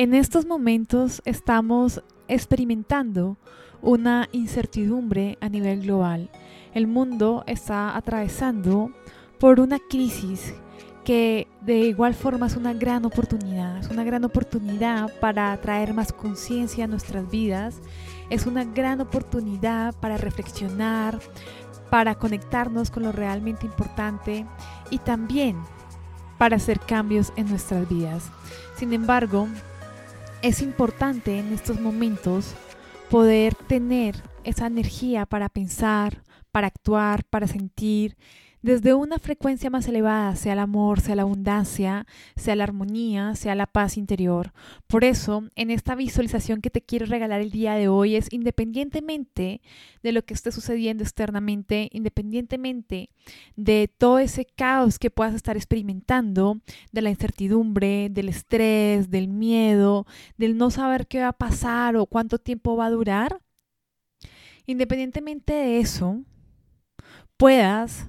En estos momentos estamos experimentando una incertidumbre a nivel global. El mundo está atravesando por una crisis que de igual forma es una gran oportunidad, es una gran oportunidad para traer más conciencia a nuestras vidas, es una gran oportunidad para reflexionar, para conectarnos con lo realmente importante y también para hacer cambios en nuestras vidas. Sin embargo, es importante en estos momentos poder tener esa energía para pensar, para actuar, para sentir, desde una frecuencia más elevada, sea el amor, sea la abundancia, sea la armonía, sea la paz interior. Por eso, en esta visualización que te quiero regalar el día de hoy es independientemente de lo que esté sucediendo externamente, independientemente de todo ese caos que puedas estar experimentando, de la incertidumbre, del estrés, del miedo, del no saber qué va a pasar o cuánto tiempo va a durar, independientemente de eso, puedas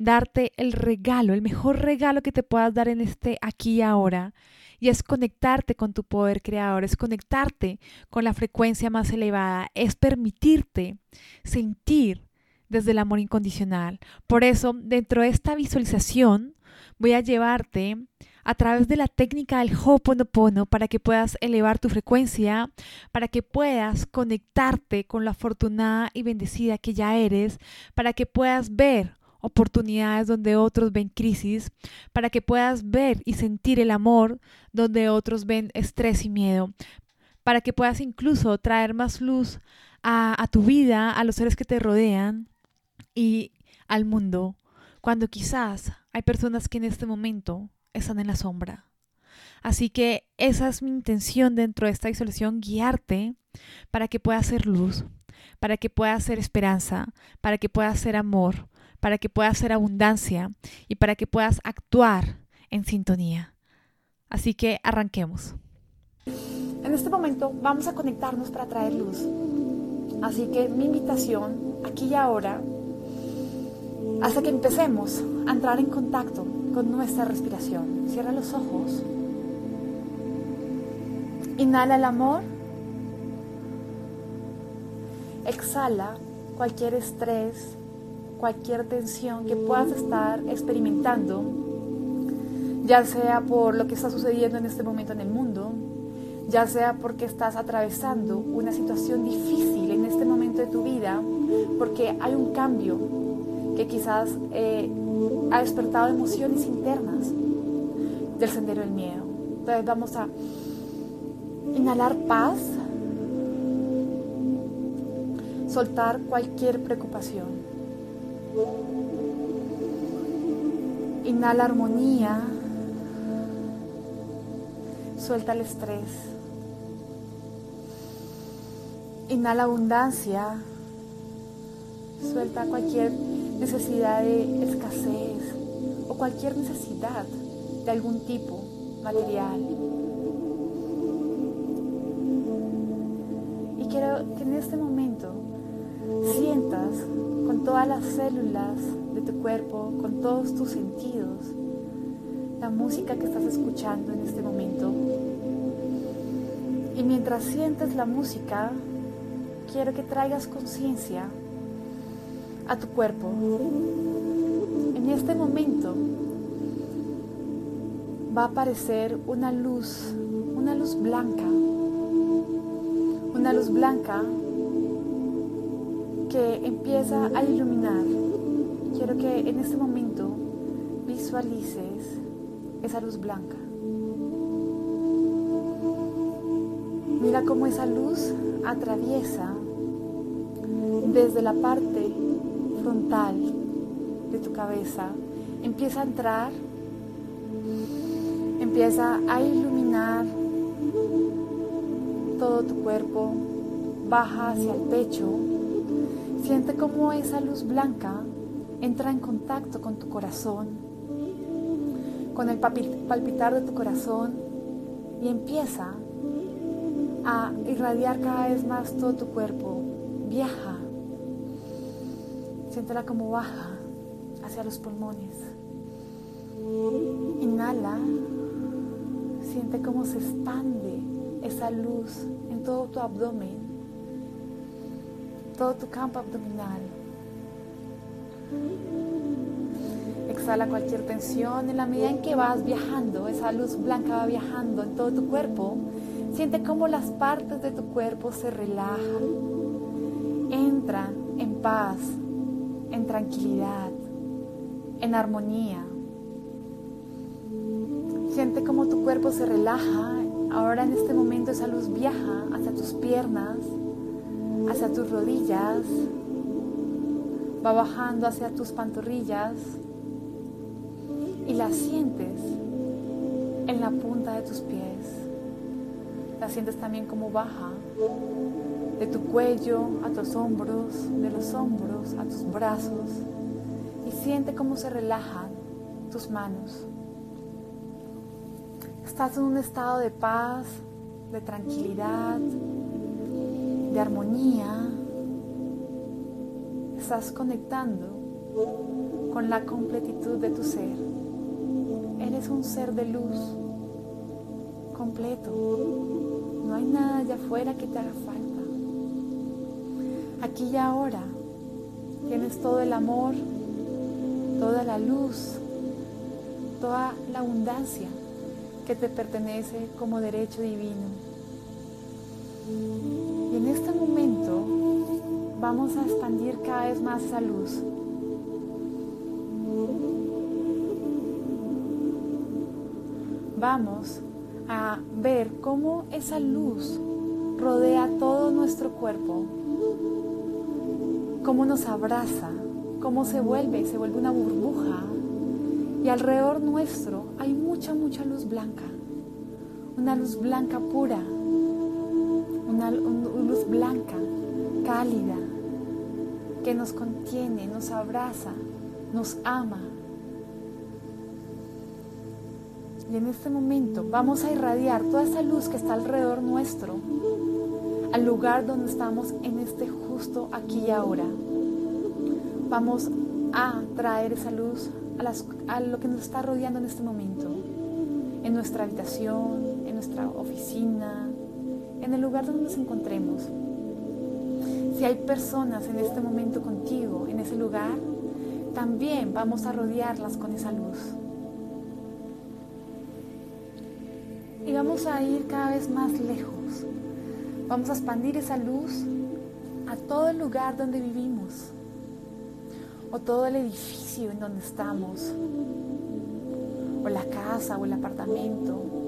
darte el regalo, el mejor regalo que te puedas dar en este aquí y ahora. Y es conectarte con tu poder creador, es conectarte con la frecuencia más elevada, es permitirte sentir desde el amor incondicional. Por eso, dentro de esta visualización, voy a llevarte a través de la técnica del Ho'oponopono para que puedas elevar tu frecuencia, para que puedas conectarte con la afortunada y bendecida que ya eres, para que puedas ver oportunidades donde otros ven crisis, para que puedas ver y sentir el amor donde otros ven estrés y miedo, para que puedas incluso traer más luz a, tu vida, a los seres que te rodean y al mundo, cuando quizás hay personas que en este momento están en la sombra. Así que esa es mi intención dentro de esta isolación, guiarte para que puedas ser luz, para que puedas ser esperanza, para que puedas ser amor, para que puedas ser abundancia y para que puedas actuar en sintonía. Así que arranquemos. En este momento vamos a conectarnos para traer luz. Así que mi invitación aquí y ahora, hasta que empecemos a entrar en contacto con nuestra respiración. Cierra los ojos. Inhala el amor. Exhala cualquier estrés, cualquier tensión que puedas estar experimentando, ya sea por lo que está sucediendo en este momento en el mundo, ya sea porque estás atravesando una situación difícil en este momento de tu vida, porque hay un cambio que quizás eh, ha despertado emociones internas del sendero del miedo. Entonces vamos a inhalar paz, soltar cualquier preocupación. Inhala armonía. Suelta el estrés. Inhala abundancia. Suelta cualquier necesidad de escasez o cualquier necesidad de algún tipo material. Y quiero que en este momento sientas con todas las células de tu cuerpo, con todos tus sentidos, la música que estás escuchando en este momento. Y mientras sientes la música, quiero que traigas conciencia a tu cuerpo. En este momento va a aparecer una luz, una luz blanca, una luz blanca que empieza a iluminar. Quiero que en este momento visualices esa luz blanca. Mira cómo esa luz atraviesa desde la parte frontal de tu cabeza, empieza a entrar, empieza a iluminar todo tu cuerpo, baja hacia el pecho, Siente cómo esa luz blanca entra en contacto con tu corazón, con el palpitar de tu corazón y empieza a irradiar cada vez más todo tu cuerpo. Viaja. Siéntela como baja hacia los pulmones. Inhala. Siente cómo se expande esa luz en todo tu abdomen, todo tu campo abdominal. Exhala cualquier tensión en la medida en que vas viajando, esa luz blanca va viajando en todo tu cuerpo. Siente cómo las partes de tu cuerpo se relajan, entran en paz, en tranquilidad, en armonía. Siente cómo tu cuerpo se relaja. Ahora en este momento esa luz viaja hacia tus piernas, hacia tus rodillas, va bajando hacia tus pantorrillas y la sientes en la punta de tus pies. La sientes también como baja de tu cuello a tus hombros, de los hombros a tus brazos y siente cómo se relajan tus manos. Estás en un estado de paz, de tranquilidad, de armonía. Estás conectando con la completitud de tu ser. Eres un ser de luz completo. No hay nada allá afuera que te haga falta. Aquí y ahora tienes todo el amor, toda la luz, toda la abundancia que te pertenece como derecho divino. Y en este momento vamos a expandir cada vez más esa luz. Vamos a ver cómo esa luz rodea todo nuestro cuerpo cómo nos abraza, cómo se vuelve, se vuelve una burbuja. Y alrededor nuestro hay mucha, mucha luz blanca. Una luz blanca pura. Una, luz blanca, cálida, que nos contiene, nos abraza, nos ama. Y en este momento vamos a irradiar toda esa luz que está alrededor nuestro al lugar donde estamos en este justo aquí y ahora. Vamos a traer esa luz a, a, lo que nos está rodeando en este momento, en nuestra habitación, en nuestra oficina, en el lugar donde nos encontremos. Si hay personas en este momento contigo, en ese lugar, también vamos a rodearlas con esa luz. Y vamos a ir cada vez más lejos Vamos a expandir esa luz a todo el lugar donde vivimos o todo el edificio en donde estamos o la casa o el apartamento.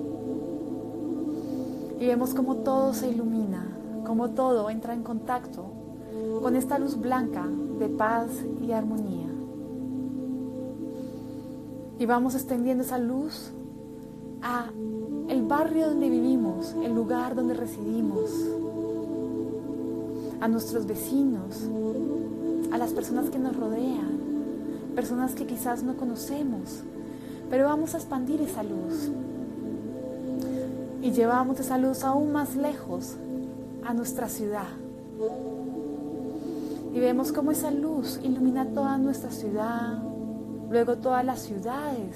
Y vemos como todo se ilumina, como todo entra en contacto con esta luz blanca de paz y armonía. Y vamos extendiendo esa luz a el barrio donde vivimos, el lugar donde residimos, a nuestros vecinos, a las personas que nos rodean, personas que quizás no conocemos, pero vamos a expandir esa luz. Y llevamos esa luz aún más lejos a nuestra ciudad. Y vemos cómo esa luz ilumina toda nuestra ciudad, luego todas las ciudades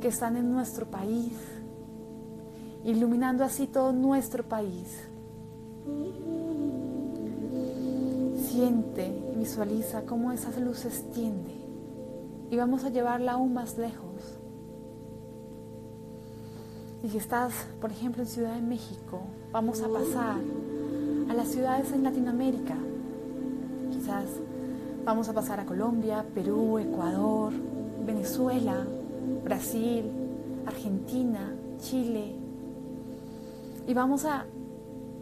que están en nuestro país, iluminando así todo nuestro país. Siente y visualiza cómo esa luz se extiende y vamos a llevarla aún más lejos. Y si estás, por ejemplo, en Ciudad de México, vamos a pasar a las ciudades en Latinoamérica. Quizás vamos a pasar a Colombia, Perú, Ecuador, Venezuela, Brasil, Argentina, Chile, y vamos a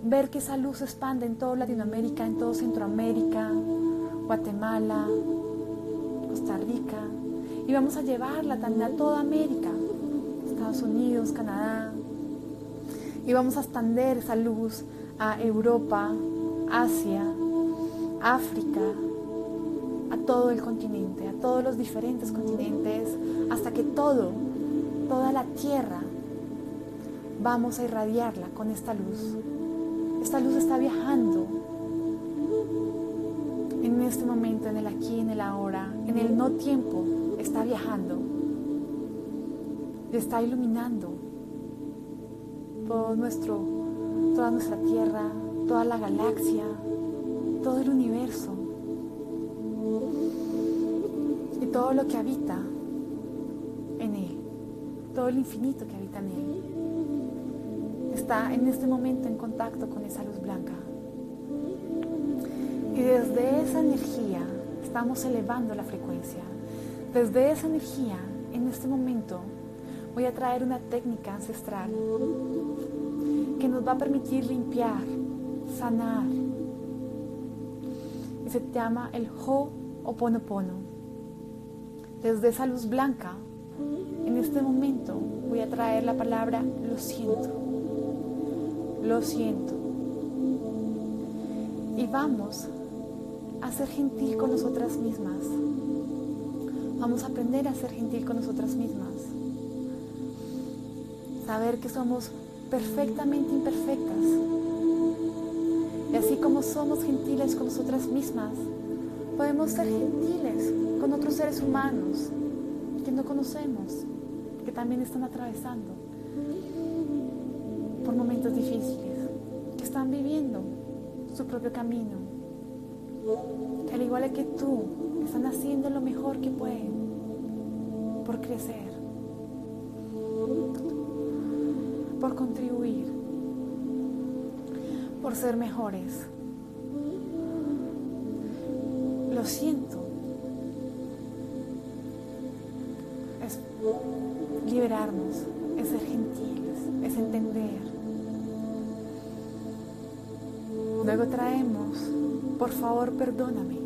ver que esa luz se expande en toda Latinoamérica, en todo Centroamérica, Guatemala, Costa Rica. Y vamos a llevarla también a toda América, Estados Unidos, Canadá. Y vamos a extender esa luz a Europa, Asia, África, a todo el continente, a todos los diferentes continentes, hasta que todo, toda la tierra vamos a irradiarla con esta luz. Esta luz está viajando en este momento, en el aquí, en el ahora, en el no tiempo, está viajando y está iluminando todo nuestro toda nuestra Tierra, toda la galaxia, todo el universo y todo lo que habita en él, todo el infinito que habita en él, está en este momento en contacto con esa luz blanca. Y desde esa energía estamos elevando la frecuencia. Desde esa energía, en este momento, voy a traer una técnica ancestral que nos va a permitir limpiar, sanar. Y se llama el Ho'oponopono. Desde esa luz blanca, en este momento voy a traer la palabra lo siento. Lo siento. Y vamos a ser gentil con nosotras mismas. Vamos a aprender a ser gentil con nosotras mismas. Saber que somos perfectamente imperfectas. Y así como somos gentiles con nosotras mismas, podemos ser gentiles con otros seres humanos que no conocemos, que también están atravesando por momentos difíciles, que están viviendo su propio camino, que al igual que tú, están haciendo lo mejor que pueden por crecer, por contribuir, por ser mejores. Lo siento. Es liberarnos, es ser gentiles, es entender. Luego traemos, por favor, perdóname.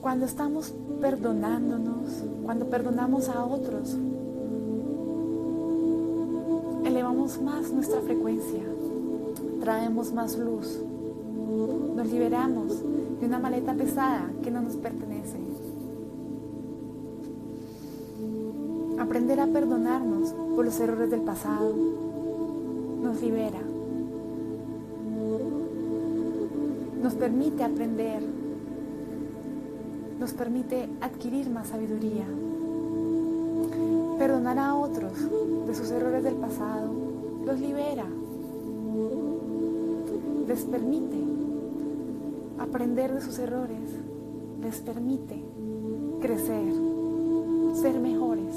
Cuando estamos perdonándonos, cuando perdonamos a otros, más nuestra frecuencia, traemos más luz, nos liberamos de una maleta pesada que no nos pertenece. Aprender a perdonarnos por los errores del pasado nos libera, nos permite aprender, nos permite adquirir más sabiduría. Perdonar a otros de sus errores del pasado los libera, les permite aprender de sus errores, les permite crecer, ser mejores.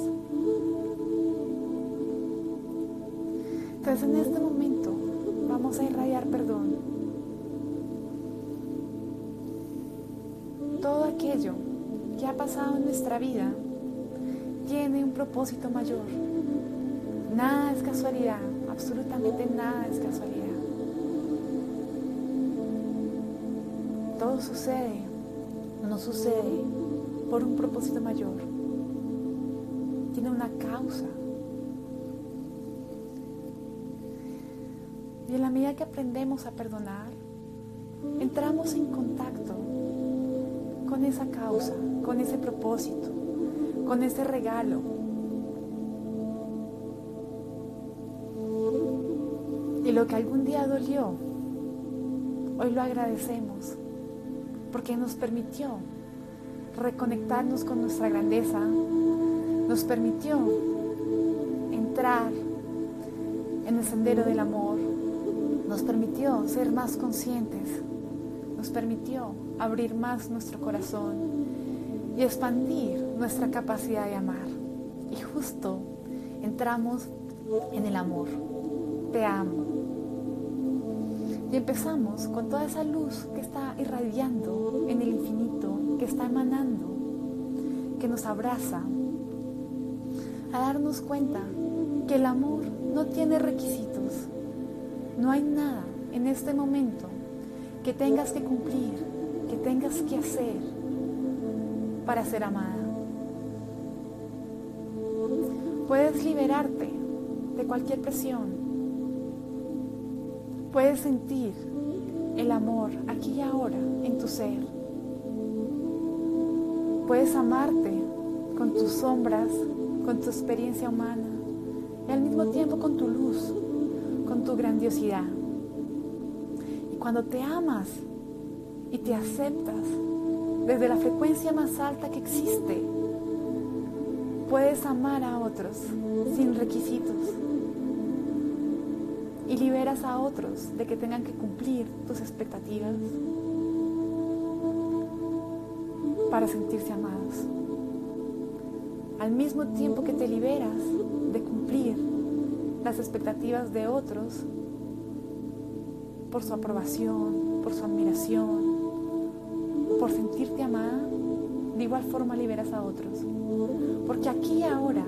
Entonces en este momento vamos a irradiar perdón. Todo aquello que ha pasado en nuestra vida tiene un propósito mayor. Es casualidad, absolutamente nada es casualidad. Todo sucede, no sucede por un propósito mayor. Tiene una causa. Y en la medida que aprendemos a perdonar, entramos en contacto con esa causa, con ese propósito, con ese regalo. Y lo que algún día dolió, hoy lo agradecemos porque nos permitió reconectarnos con nuestra grandeza, nos permitió entrar en el sendero del amor, nos permitió ser más conscientes, nos permitió abrir más nuestro corazón y expandir nuestra capacidad de amar. Y justo entramos en el amor. Te amo. Y empezamos con toda esa luz que está irradiando en el infinito, que está emanando, que nos abraza, a darnos cuenta que el amor no tiene requisitos. No hay nada en este momento que tengas que cumplir, que tengas que hacer para ser amada. Puedes liberarte de cualquier presión. Puedes sentir el amor aquí y ahora en tu ser. Puedes amarte con tus sombras, con tu experiencia humana y al mismo tiempo con tu luz, con tu grandiosidad. Y cuando te amas y te aceptas desde la frecuencia más alta que existe, puedes amar a otros sin requisitos. Liberas a otros de que tengan que cumplir tus expectativas para sentirse amados. Al mismo tiempo que te liberas de cumplir las expectativas de otros por su aprobación, por su admiración, por sentirte amada, de igual forma liberas a otros. Porque aquí y ahora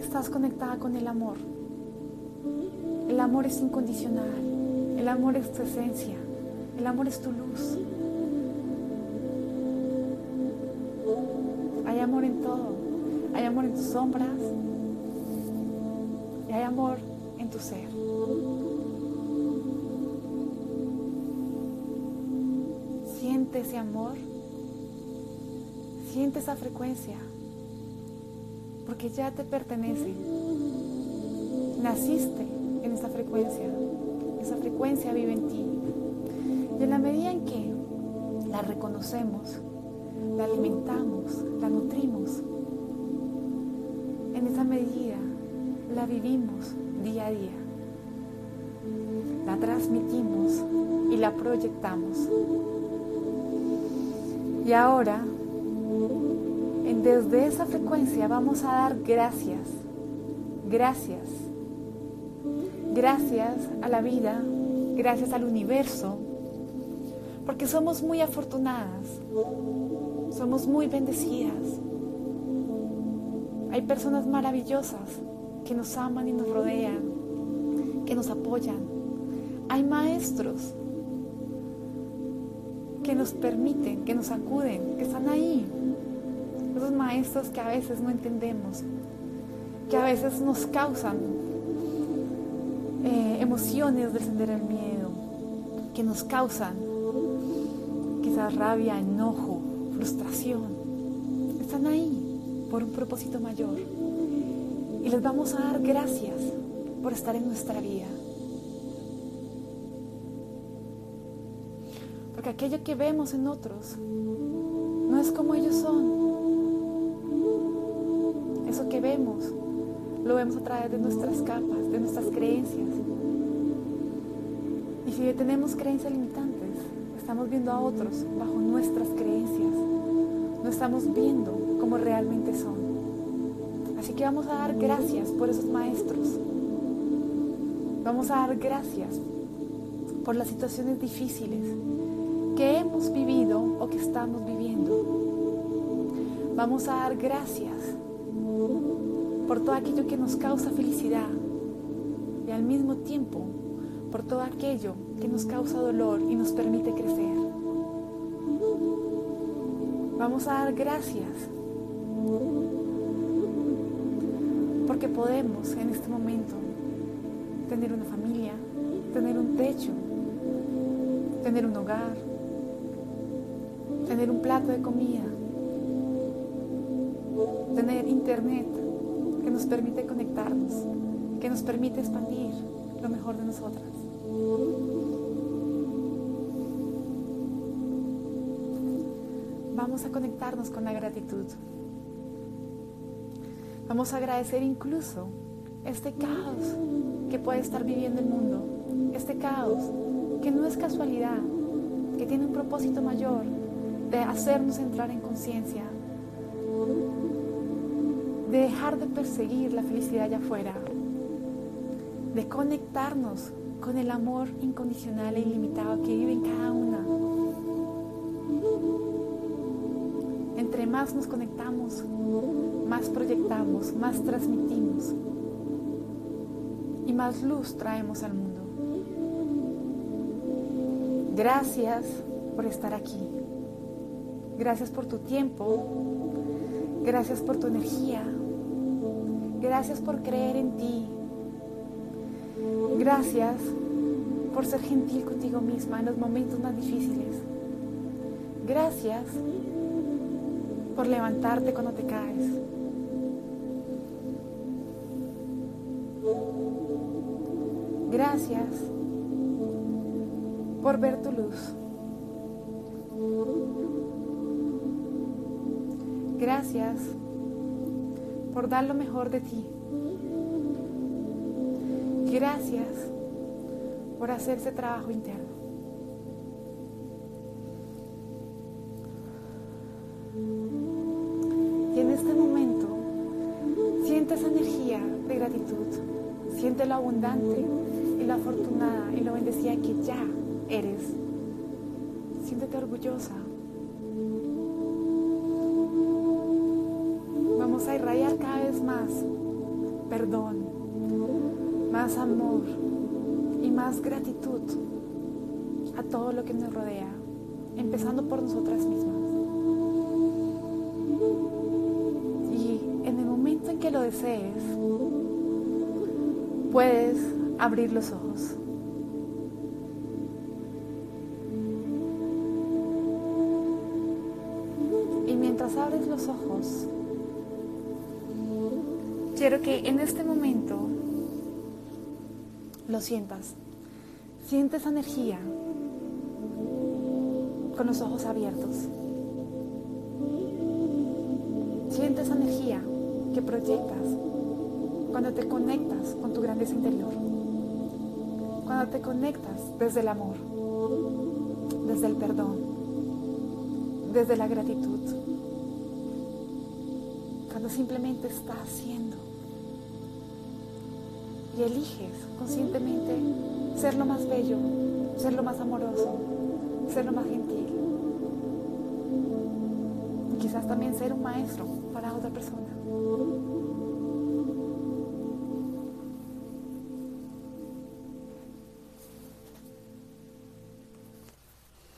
estás conectada con el amor. El amor es incondicional. El amor es tu esencia. El amor es tu luz. Hay amor en todo. Hay amor en tus sombras. Y hay amor en tu ser. Siente ese amor. Siente esa frecuencia. Porque ya te pertenece. Naciste en esa frecuencia. Esa frecuencia vive en ti. Y en la medida en que la reconocemos, la alimentamos, la nutrimos, en esa medida la vivimos día a día. La transmitimos y la proyectamos. Y ahora, desde esa frecuencia vamos a dar gracias, gracias, gracias a la vida, gracias al universo, porque somos muy afortunadas, somos muy bendecidas. Hay personas maravillosas que nos aman y nos rodean, que nos apoyan. Hay maestros que nos permiten, que nos acuden, que están ahí. Esos maestros que a veces no entendemos, que a veces nos causan eh, emociones del sendero del miedo, que nos causan quizás rabia, enojo, frustración. Están ahí por un propósito mayor. Y les vamos a dar gracias por estar en nuestra vida. Porque aquello que vemos en otros no es como ellos son. Eso que vemos lo vemos a través de nuestras capas, de nuestras creencias. Y si tenemos creencias limitantes, estamos viendo a otros bajo nuestras creencias. No estamos viendo como realmente son. Así que vamos a dar gracias por esos maestros. Vamos a dar gracias por las situaciones difíciles que hemos vivido o que estamos viviendo. Vamos a dar gracias por todo aquello que nos causa felicidad y al mismo tiempo por todo aquello que nos causa dolor y nos permite crecer. Vamos a dar gracias porque podemos en este momento tener una familia, tener un techo, tener un hogar, tener un plato de comida, tener internet nos permite conectarnos, que nos permite expandir lo mejor de nosotras. Vamos a conectarnos con la gratitud. Vamos a agradecer incluso este caos que puede estar viviendo el mundo, este caos que no es casualidad, que tiene un propósito mayor de hacernos entrar en conciencia, de dejar de perseguir la felicidad allá afuera, de conectarnos con el amor incondicional e ilimitado que vive en cada una. Entre más nos conectamos, más proyectamos, más transmitimos y más luz traemos al mundo. Gracias por estar aquí. Gracias por tu tiempo. Gracias por tu energía. Gracias por creer en ti. Gracias por ser gentil contigo misma en los momentos más difíciles. Gracias por levantarte cuando te caes. Gracias por ver tu luz. Gracias por dar lo mejor de ti. Gracias por hacer ese trabajo interno. Y en este momento, siente esa energía de gratitud, siente lo abundante y lo afortunada y lo bendecida que ya eres. Siéntete orgullosa. Vamos a irradiar cada vez más perdón, más amor y más gratitud a todo lo que nos rodea, empezando por nosotras mismas. Y en el momento en que lo desees, puedes abrir los ojos. Y mientras abres los ojos, quiero que en este momento lo sientas. Siente esa energía con los ojos abiertos. Siente esa energía que proyectas cuando te conectas con tu grandeza interior. Cuando te conectas desde el amor, desde el perdón, desde la gratitud. Cuando simplemente estás haciendo y eliges conscientemente ser lo más bello, ser lo más amoroso, ser lo más gentil. Y quizás también ser un maestro para otra persona.